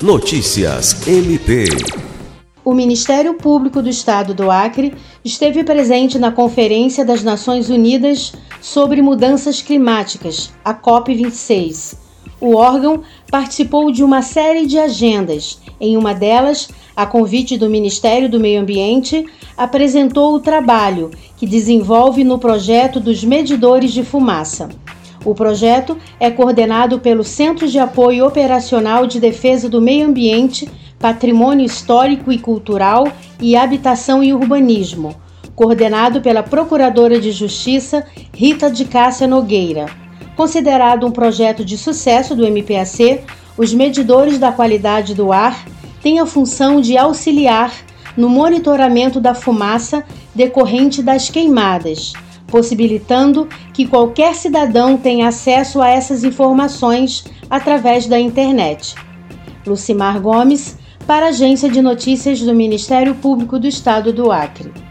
Notícias MP. O Ministério Público do Estado do Acre esteve presente na Conferência das Nações Unidas sobre Mudanças Climáticas, a COP26. O órgão participou de uma série de agendas. Em uma delas, a convite do Ministério do Meio Ambiente, apresentou o trabalho que desenvolve no projeto dos medidores de fumaça. O projeto é coordenado pelo Centro de Apoio Operacional de Defesa do Meio Ambiente, Patrimônio Histórico e Cultural e Habitação e Urbanismo, coordenado pela Procuradora de Justiça Rita de Cássia Nogueira. Considerado um projeto de sucesso do MPAC, os medidores da qualidade do ar tem a função de auxiliar no monitoramento da fumaça decorrente das queimadas, possibilitando que qualquer cidadão tenha acesso a essas informações através da internet. Lucimar Gomes, para a Agência de Notícias do Ministério Público do Estado do Acre.